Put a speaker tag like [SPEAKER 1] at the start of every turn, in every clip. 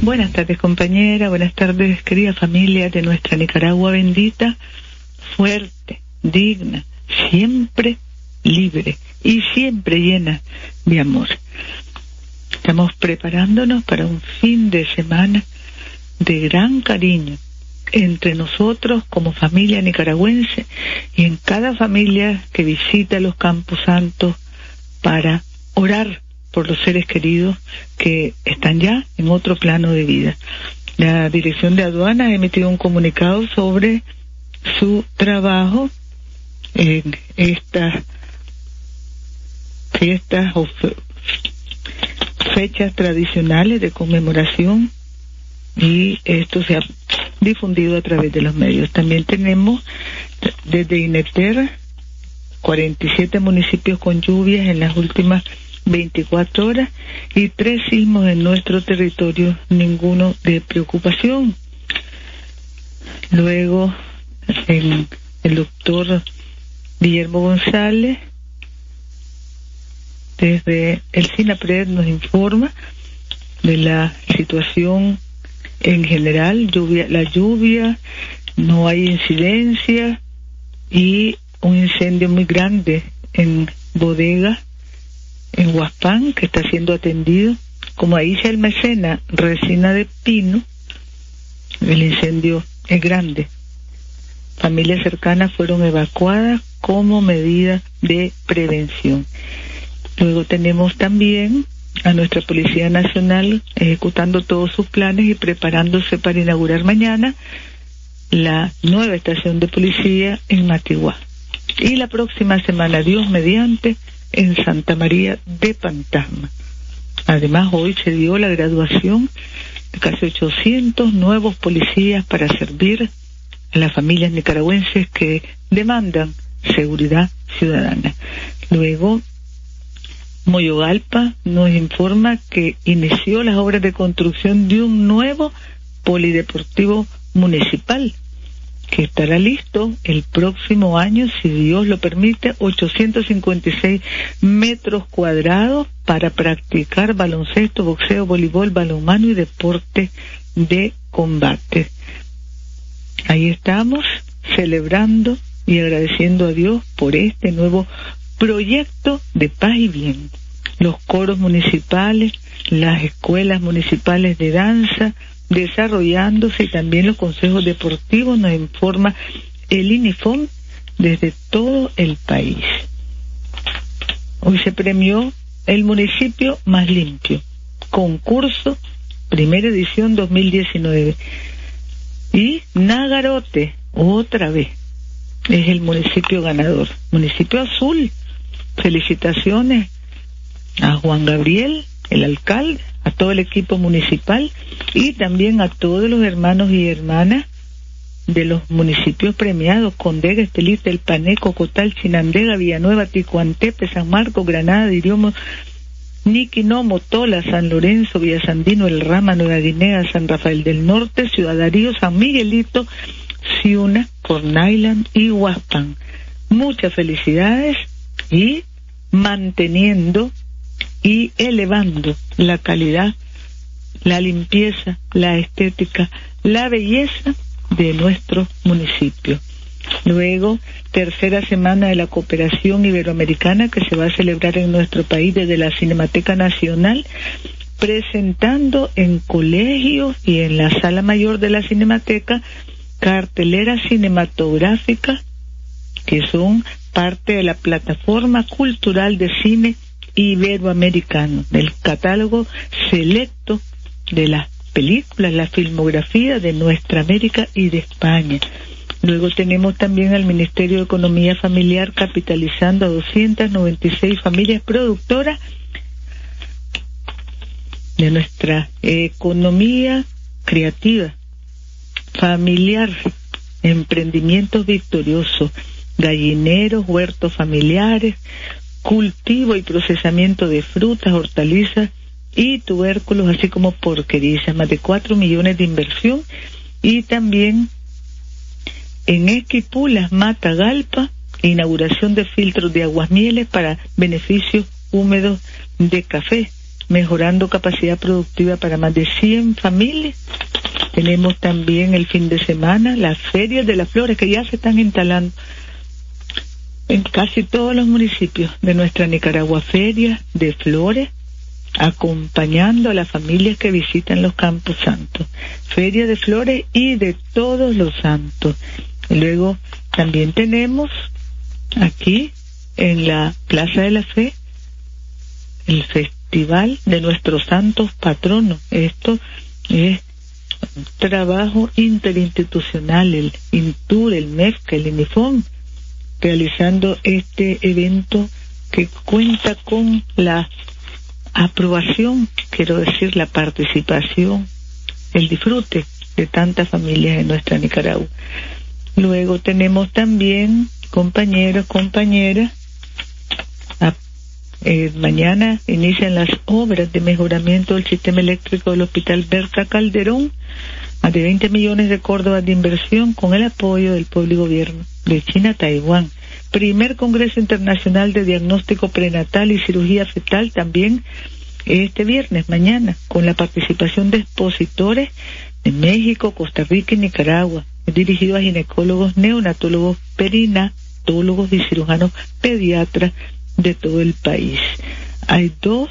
[SPEAKER 1] Buenas tardes compañera, buenas tardes querida familia de nuestra Nicaragua bendita, fuerte, digna, siempre libre y siempre llena de amor. Estamos preparándonos para un fin de semana de gran cariño entre nosotros como familia nicaragüense y en cada familia que visita los campos santos para orar por los seres queridos que están ya en otro plano de vida. La Dirección de Aduana ha emitido un comunicado sobre su trabajo en estas fiestas o fechas tradicionales de conmemoración y esto se ha difundido a través de los medios. También tenemos desde INETER 47 municipios con lluvias en las últimas 24 horas y tres sismos en nuestro territorio, ninguno de preocupación. Luego, el, el doctor Guillermo González, desde el SINAPRED, nos informa de la situación en general, lluvia, la lluvia, no hay incidencia y un incendio muy grande en bodega en Huaspán que está siendo atendido. Como ahí se almacena resina de pino, el incendio es grande. Familias cercanas fueron evacuadas como medida de prevención. Luego tenemos también a nuestra Policía Nacional ejecutando todos sus planes y preparándose para inaugurar mañana la nueva estación de policía en Matiguá. Y la próxima semana, Dios mediante, en Santa María de Pantasma. Además, hoy se dio la graduación de casi 800 nuevos policías para servir a las familias nicaragüenses que demandan seguridad ciudadana. Luego, Moyogalpa nos informa que inició las obras de construcción de un nuevo polideportivo municipal que estará listo el próximo año, si Dios lo permite, 856 metros cuadrados para practicar baloncesto, boxeo, voleibol, balonmano y deporte de combate. Ahí estamos celebrando y agradeciendo a Dios por este nuevo proyecto de paz y bien. Los coros municipales, las escuelas municipales de danza, desarrollándose y también los consejos deportivos nos informa el INIFOM desde todo el país. Hoy se premió el municipio más limpio, concurso, primera edición 2019. Y Nagarote, otra vez, es el municipio ganador. Municipio azul, felicitaciones a Juan Gabriel, el alcalde, a todo el equipo municipal y también a todos los hermanos y hermanas de los municipios premiados, Condega, Estelita, El Pané, Cocotal, Chinandega, Villanueva, Ticuantepe, San Marcos, Granada, Diriomo, Niquino, Motola, San Lorenzo, Villasandino, El Rama, Nueva Guinea, San Rafael del Norte, Ciudadarío, San Miguelito, Ciuna, Cornailand y Huaspan. Muchas felicidades y manteniendo y elevando la calidad, la limpieza, la estética, la belleza de nuestro municipio. Luego, tercera semana de la cooperación iberoamericana que se va a celebrar en nuestro país desde la Cinemateca Nacional, presentando en colegios y en la sala mayor de la Cinemateca carteleras cinematográficas que son parte de la plataforma cultural de cine iberoamericano, del catálogo selecto de las películas, la filmografía de nuestra América y de España. Luego tenemos también al Ministerio de Economía Familiar capitalizando a 296 familias productoras de nuestra economía creativa, familiar, emprendimientos victoriosos, gallineros, huertos familiares, cultivo y procesamiento de frutas, hortalizas y tubérculos, así como porquerías, más de cuatro millones de inversión y también en Esquipulas, Matagalpa, inauguración de filtros de aguas mieles para beneficios húmedos de café, mejorando capacidad productiva para más de 100 familias. Tenemos también el fin de semana las ferias de las flores que ya se están instalando en casi todos los municipios de nuestra Nicaragua, ferias de flores acompañando a las familias que visitan los campos santos, feria de flores y de todos los santos. Luego también tenemos aquí en la Plaza de la Fe el festival de nuestros santos patronos. Esto es trabajo interinstitucional, el INTUR, el MEFCA, el INIFON, realizando este evento que cuenta con la aprobación, quiero decir, la participación, el disfrute de tantas familias en nuestra Nicaragua. Luego tenemos también compañeros, compañeras. Eh, mañana inician las obras de mejoramiento del sistema eléctrico del Hospital Berca Calderón, más de 20 millones de Córdoba de inversión con el apoyo del pueblo y gobierno de China, Taiwán. Primer Congreso Internacional de Diagnóstico Prenatal y Cirugía Fetal también este viernes, mañana, con la participación de expositores de México, Costa Rica y Nicaragua, dirigido a ginecólogos, neonatólogos, perinatólogos y cirujanos pediatras de todo el país. Hay dos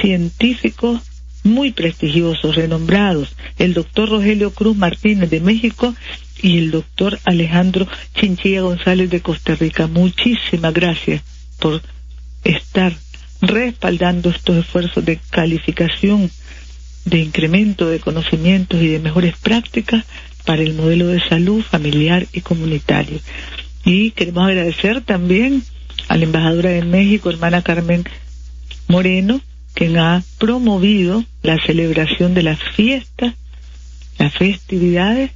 [SPEAKER 1] científicos muy prestigiosos, renombrados, el doctor Rogelio Cruz Martínez de México y el doctor Alejandro Chinchilla González de Costa Rica. Muchísimas gracias por estar respaldando estos esfuerzos de calificación, de incremento de conocimientos y de mejores prácticas para el modelo de salud familiar y comunitario. Y queremos agradecer también a la embajadora de México, hermana Carmen Moreno, quien ha promovido la celebración de las fiestas, las festividades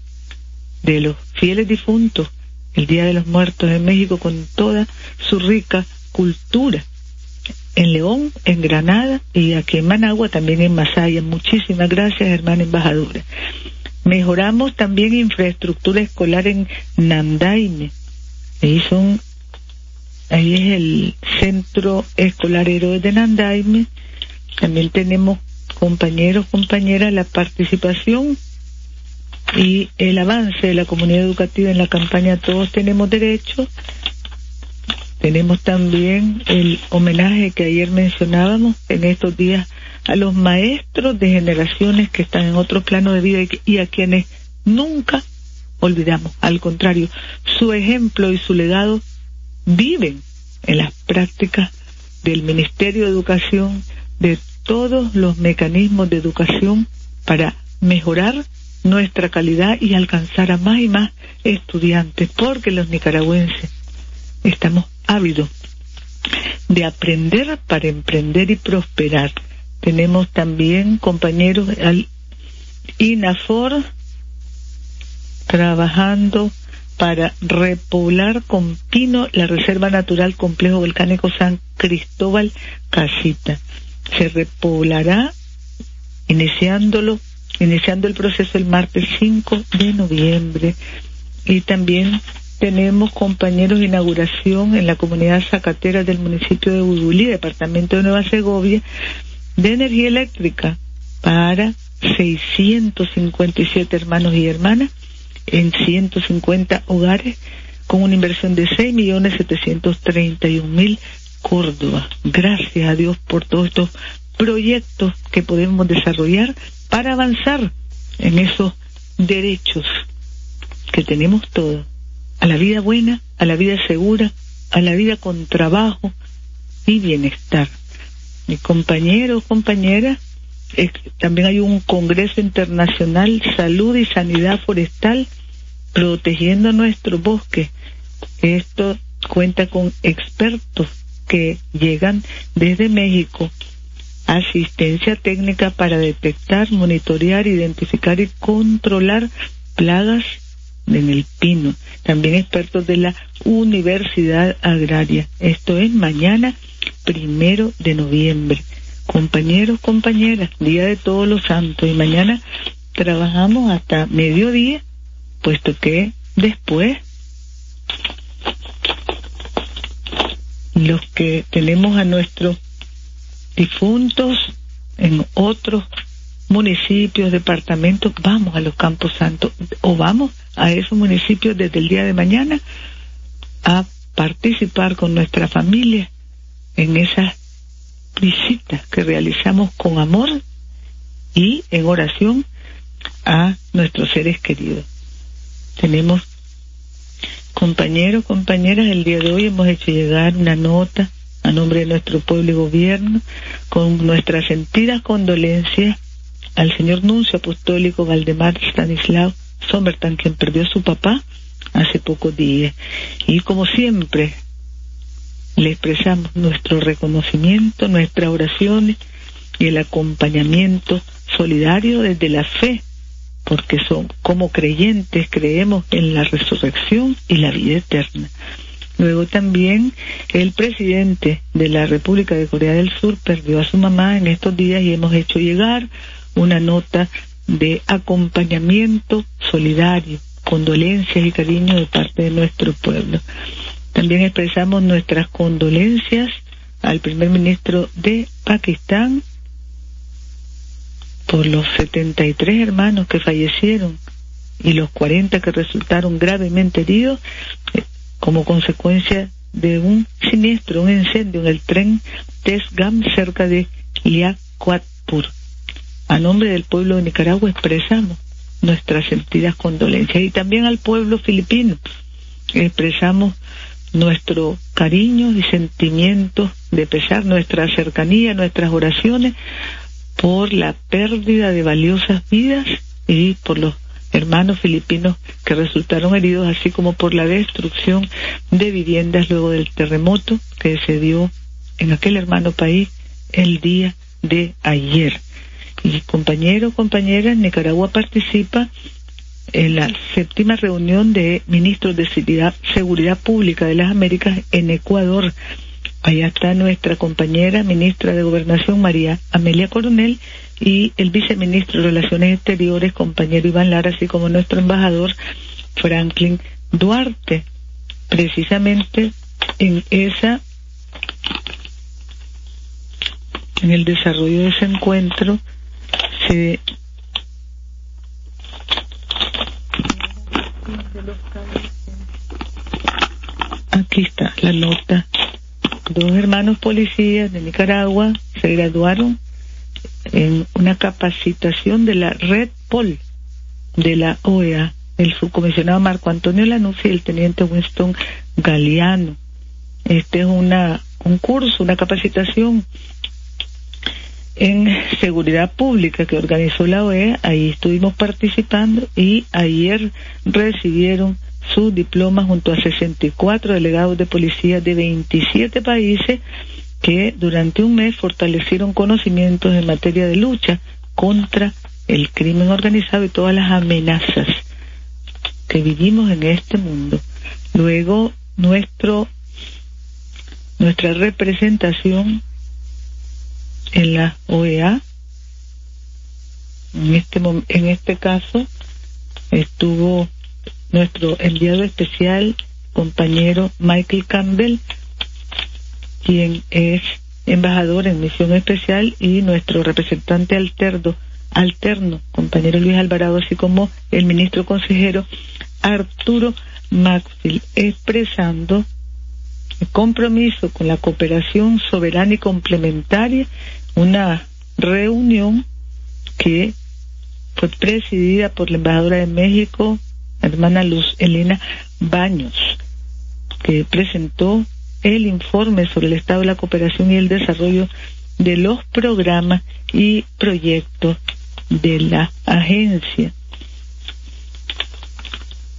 [SPEAKER 1] de los fieles difuntos, el Día de los Muertos en México con toda su rica cultura. En León, en Granada y aquí en Managua, también en Masaya. Muchísimas gracias, hermana embajadora. Mejoramos también infraestructura escolar en Nandaime. Ahí son, ahí es el centro escolar héroe de Nandaime. También tenemos compañeros, compañeras, la participación y el avance de la comunidad educativa en la campaña Todos tenemos derecho. Tenemos también el homenaje que ayer mencionábamos en estos días a los maestros de generaciones que están en otro plano de vida y, a quienes nunca olvidamos. Al contrario, su ejemplo y su legado viven en las prácticas del Ministerio de Educación, de todos los mecanismos de educación para mejorar nuestra calidad y alcanzar a más y más estudiantes, porque los nicaragüenses estamos ávidos de aprender para emprender y prosperar tenemos también compañeros al INAFOR trabajando para repoblar con pino la Reserva Natural Complejo Volcánico San Cristóbal Casita. Se repoblará iniciándolo, iniciando el proceso el martes 5 de noviembre. Y también tenemos compañeros de inauguración en la comunidad zacatera del municipio de Udulí, departamento de Nueva Segovia, de energía eléctrica para 657 hermanos y hermanas en 150 hogares con una inversión de 6.731.000 Córdoba. Gracias a Dios por todos estos proyectos que podemos desarrollar para avanzar en esos derechos que tenemos todos, a la vida buena, a la vida segura, a la vida con trabajo y bienestar mi compañero, compañera, también hay un Congreso Internacional Salud y Sanidad Forestal protegiendo nuestro bosque. Esto cuenta con expertos que llegan desde México asistencia técnica para detectar, monitorear, identificar y controlar plagas en el pino. También expertos de la Universidad Agraria. Esto es mañana, primero de noviembre. Compañeros, compañeras, Día de Todos los Santos. Y mañana trabajamos hasta mediodía, puesto que después los que tenemos a nuestros difuntos en otros municipios, departamentos, vamos a los Campos Santos o vamos a esos municipios desde el día de mañana a participar con nuestra familia en esas visitas que realizamos con amor y en oración a nuestros seres queridos. Tenemos compañeros, compañeras, el día de hoy hemos hecho llegar una nota a nombre de nuestro pueblo y gobierno con nuestras sentidas condolencias al señor nuncio apostólico Valdemar Stanislao Somertan, quien perdió a su papá hace pocos días. Y como siempre, le expresamos nuestro reconocimiento, nuestras oraciones y el acompañamiento solidario desde la fe, porque son como creyentes creemos en la resurrección y la vida eterna. Luego también el presidente de la República de Corea del Sur perdió a su mamá en estos días y hemos hecho llegar una nota de acompañamiento solidario, condolencias y cariño de parte de nuestro pueblo. También expresamos nuestras condolencias al primer ministro de Pakistán por los 73 hermanos que fallecieron y los 40 que resultaron gravemente heridos eh, como consecuencia de un siniestro, un incendio en el tren Tesgam cerca de Liaquatpur. A nombre del pueblo de Nicaragua expresamos nuestras sentidas condolencias y también al pueblo filipino expresamos nuestro cariño y sentimiento de pesar, nuestra cercanía, nuestras oraciones por la pérdida de valiosas vidas y por los hermanos filipinos que resultaron heridos, así como por la destrucción de viviendas luego del terremoto que se dio en aquel hermano país el día de ayer. Y compañeros, compañeras, Nicaragua participa en la séptima reunión de ministros de Seguridad, Pública de las Américas en Ecuador. Allá está nuestra compañera ministra de Gobernación, María Amelia Coronel, y el viceministro de Relaciones Exteriores, compañero Iván Lara, así como nuestro embajador, Franklin Duarte. Precisamente en esa, en el desarrollo de ese encuentro, se Aquí está la nota. Dos hermanos policías de Nicaragua se graduaron en una capacitación de la Red Pol de la OEA, el subcomisionado Marco Antonio Lanucci y el teniente Winston Galeano. Este es una, un curso, una capacitación en seguridad pública que organizó la OEA, ahí estuvimos participando y ayer recibieron su diploma junto a 64 delegados de policía de 27 países que durante un mes fortalecieron conocimientos en materia de lucha contra el crimen organizado y todas las amenazas que vivimos en este mundo. Luego, nuestro, nuestra representación en la OEA. En este, en este caso estuvo nuestro enviado especial, compañero Michael Campbell, quien es embajador en misión especial, y nuestro representante alterno, alterno, compañero Luis Alvarado, así como el ministro consejero Arturo Maxfield, expresando el compromiso con la cooperación soberana y complementaria una reunión que fue presidida por la embajadora de México, hermana Luz Elena Baños, que presentó el informe sobre el estado de la cooperación y el desarrollo de los programas y proyectos de la agencia.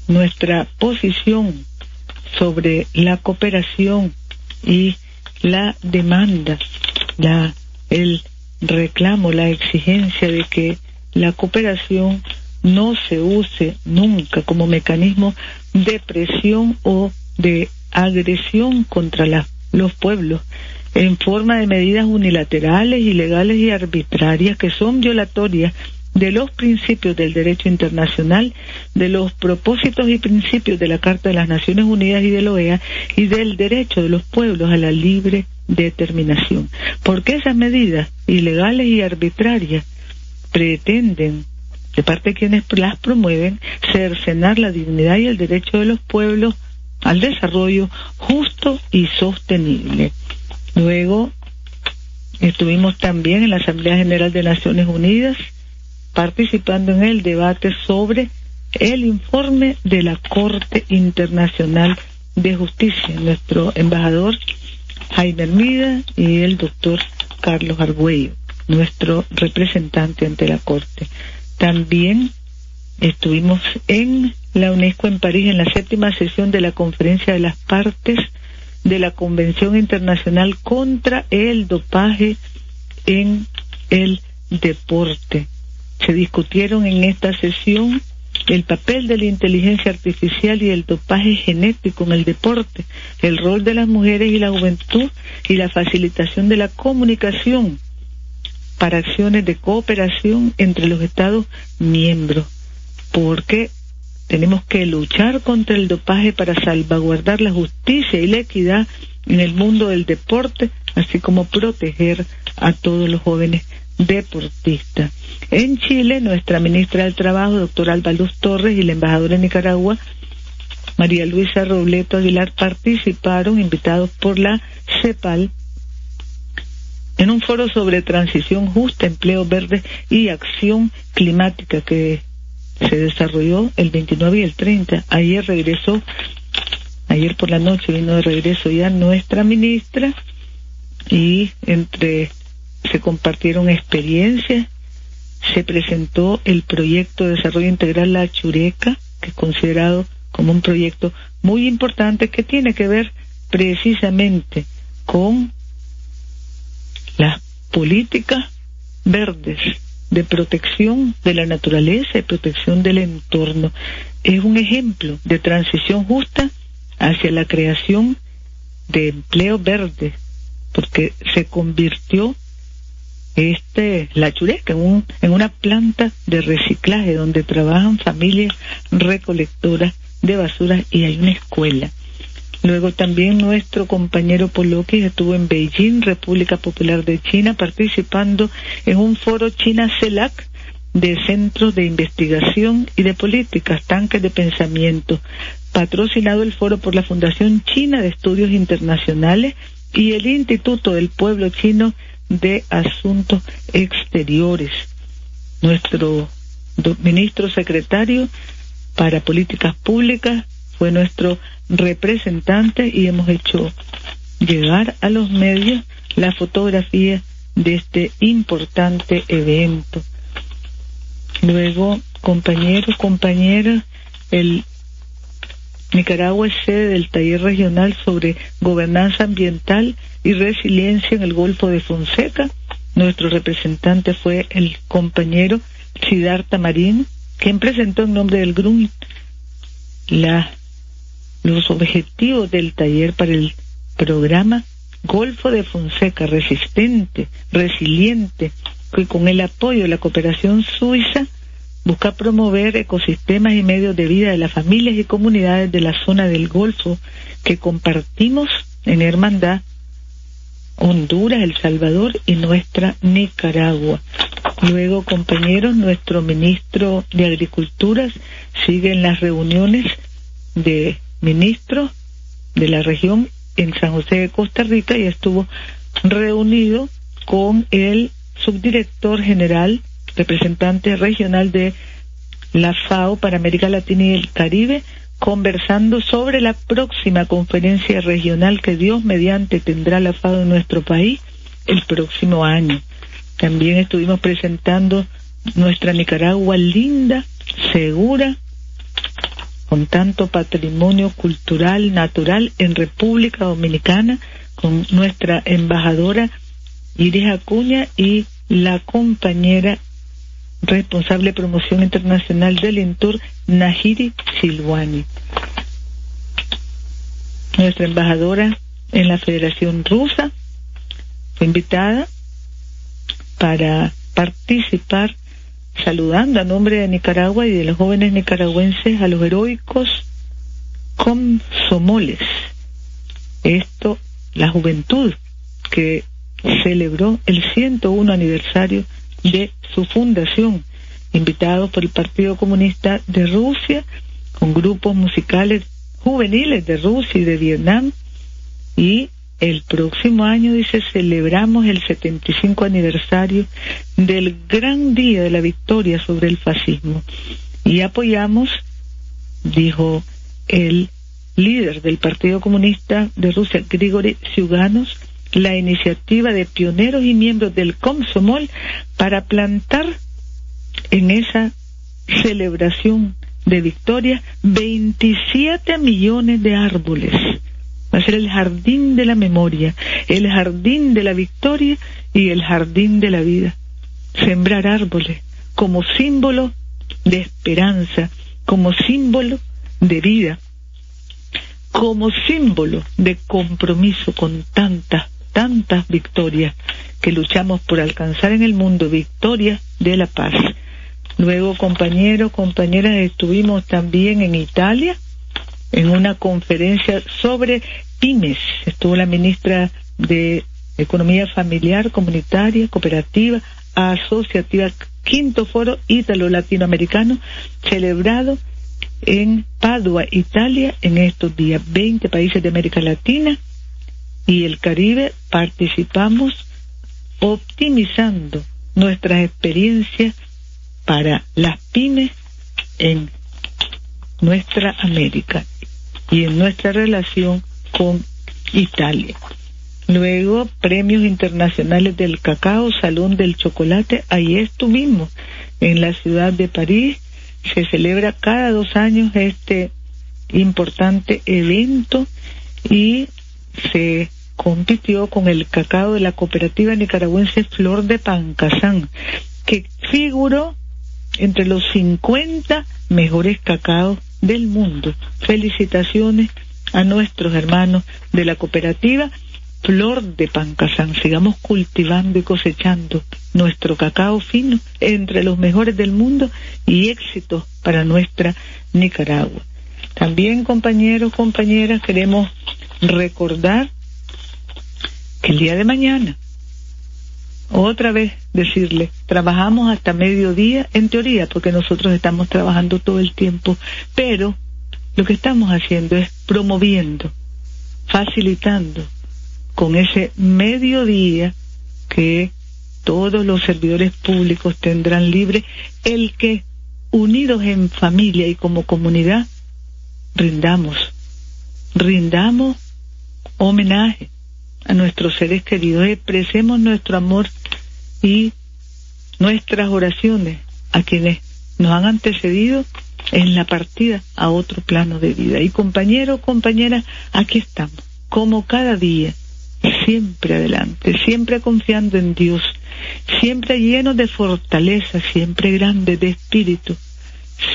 [SPEAKER 1] Nuestra posición sobre la cooperación y la demanda, la el reclamo la exigencia de que la cooperación no se use nunca como mecanismo de presión o de agresión contra los pueblos en forma de medidas unilaterales, ilegales y arbitrarias que son violatorias de los principios del derecho internacional, de los propósitos y principios de la Carta de las Naciones Unidas y de la OEA y del derecho de los pueblos a la libre determinación. Porque esas medidas ilegales y arbitrarias pretenden, de parte de quienes las promueven, cercenar la dignidad y el derecho de los pueblos al desarrollo justo y sostenible. Luego estuvimos también en la Asamblea General de Naciones Unidas participando en el debate sobre el informe de la Corte Internacional de Justicia. Nuestro embajador Jaime Hermida y el doctor Carlos Argüello, nuestro representante ante la Corte. También estuvimos en la UNESCO en París en la séptima sesión de la Conferencia de las Partes de la Convención Internacional contra el Dopaje en el Deporte. Se discutieron en esta sesión el papel de la inteligencia artificial y el dopaje genético en el deporte, el rol de las mujeres y la juventud y la facilitación de la comunicación para acciones de cooperación entre los Estados miembros, porque tenemos que luchar contra el dopaje para salvaguardar la justicia y la equidad en el mundo del deporte, así como proteger a todos los jóvenes deportistas. En Chile, nuestra ministra del Trabajo, doctora Alba Luz Torres, y la embajadora de Nicaragua, María Luisa Robleto Aguilar, participaron, invitados por la CEPAL, en un foro sobre transición justa, empleo verde y acción climática que se desarrolló el 29 y el 30. Ayer regresó, ayer por la noche vino de regreso ya nuestra ministra y entre se compartieron experiencias, se presentó el proyecto de desarrollo integral La Chureca, que es considerado como un proyecto muy importante que tiene que ver precisamente con las políticas verdes de protección de la naturaleza y protección del entorno. Es un ejemplo de transición justa hacia la creación de empleo verde, porque se convirtió este la chureca en, un, en una planta de reciclaje donde trabajan familias recolectoras de basura y hay una escuela. Luego también nuestro compañero Poloki estuvo en Beijing, República Popular de China, participando en un foro China-CELAC de Centros de Investigación y de Políticas, Tanques de Pensamiento, patrocinado el foro por la Fundación China de Estudios Internacionales y el Instituto del Pueblo Chino de Asuntos Exteriores. Nuestro ministro secretario para Políticas Públicas fue nuestro representante y hemos hecho llegar a los medios la fotografía de este importante evento. Luego, compañeros, compañeras, el Nicaragua es sede del taller regional sobre gobernanza ambiental y resiliencia en el Golfo de Fonseca. Nuestro representante fue el compañero Siddhartha Marín, quien presentó en nombre del GRUN la los objetivos del taller para el programa Golfo de Fonseca resistente, resiliente, que con el apoyo de la cooperación suiza busca promover ecosistemas y medios de vida de las familias y comunidades de la zona del Golfo que compartimos en hermandad Honduras, El Salvador y nuestra Nicaragua. Luego, compañeros, nuestro ministro de Agricultura sigue en las reuniones de ministro de la región en San José de Costa Rica y estuvo reunido con el subdirector general, representante regional de la FAO para América Latina y el Caribe, conversando sobre la próxima conferencia regional que Dios mediante tendrá la FAO en nuestro país el próximo año. También estuvimos presentando nuestra Nicaragua linda, segura, con tanto patrimonio cultural, natural en República Dominicana, con nuestra embajadora Iris Acuña y la compañera responsable de promoción internacional del Intur, Nahiri Silwani. Nuestra embajadora en la Federación Rusa fue invitada para participar saludando a nombre de Nicaragua y de los jóvenes nicaragüenses a los heroicos comsomoles. Esto, la juventud que celebró el 101 aniversario de su fundación, invitado por el Partido Comunista de Rusia, con grupos musicales juveniles de Rusia y de Vietnam, y el próximo año, dice, celebramos el 75 aniversario del gran día de la victoria sobre el fascismo y apoyamos, dijo el líder del Partido Comunista de Rusia, Grigory Zyuganov, la iniciativa de pioneros y miembros del Komsomol para plantar en esa celebración de victoria 27 millones de árboles. Ser el jardín de la memoria, el jardín de la victoria y el jardín de la vida. Sembrar árboles como símbolo de esperanza, como símbolo de vida, como símbolo de compromiso con tantas tantas victorias que luchamos por alcanzar en el mundo, victoria de la paz. Luego, compañeros, compañeras, estuvimos también en Italia en una conferencia sobre pymes. Estuvo la ministra de Economía Familiar, Comunitaria, Cooperativa, Asociativa, quinto foro ítalo-latinoamericano, celebrado en Padua, Italia, en estos días. 20 países de América Latina y el Caribe participamos optimizando nuestras experiencias para las pymes en nuestra América y en nuestra relación con Italia. Luego, premios internacionales del cacao, Salón del Chocolate, ahí estuvimos, en la ciudad de París. Se celebra cada dos años este importante evento y se compitió con el cacao de la cooperativa nicaragüense Flor de Pancasán, que figuró entre los 50 mejores cacaos del mundo. Felicitaciones a nuestros hermanos de la cooperativa Flor de Pancasán. Sigamos cultivando y cosechando nuestro cacao fino entre los mejores del mundo y éxito para nuestra Nicaragua. También, compañeros, compañeras, queremos recordar que el día de mañana, otra vez decirle, trabajamos hasta mediodía, en teoría, porque nosotros estamos trabajando todo el tiempo, pero lo que estamos haciendo es promoviendo, facilitando con ese mediodía que todos los servidores públicos tendrán libre, el que unidos en familia y como comunidad rindamos, rindamos homenaje a nuestros seres queridos, expresemos nuestro amor y nuestras oraciones a quienes nos han antecedido en la partida a otro plano de vida. Y compañeros, compañeras, aquí estamos, como cada día, siempre adelante, siempre confiando en Dios, siempre llenos de fortaleza, siempre grandes de espíritu,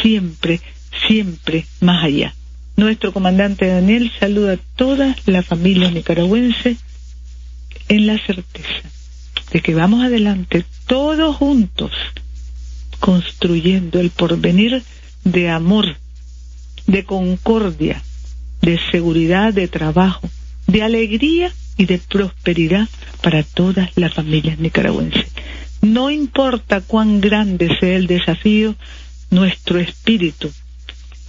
[SPEAKER 1] siempre, siempre más allá. Nuestro comandante Daniel saluda a toda la familia nicaragüense en la certeza de que vamos adelante todos juntos construyendo el porvenir de amor, de concordia, de seguridad, de trabajo, de alegría y de prosperidad para todas las familias nicaragüenses. No importa cuán grande sea el desafío, nuestro espíritu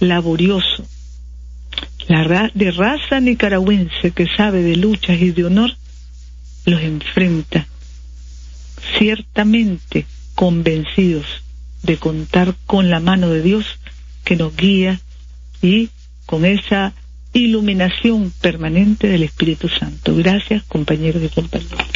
[SPEAKER 1] laborioso, la de raza nicaragüense que sabe de luchas y de honor, los enfrenta, ciertamente convencidos de contar con la mano de Dios que nos guía y con esa iluminación permanente del Espíritu Santo. Gracias, compañeros y compañeras.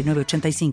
[SPEAKER 2] 906985.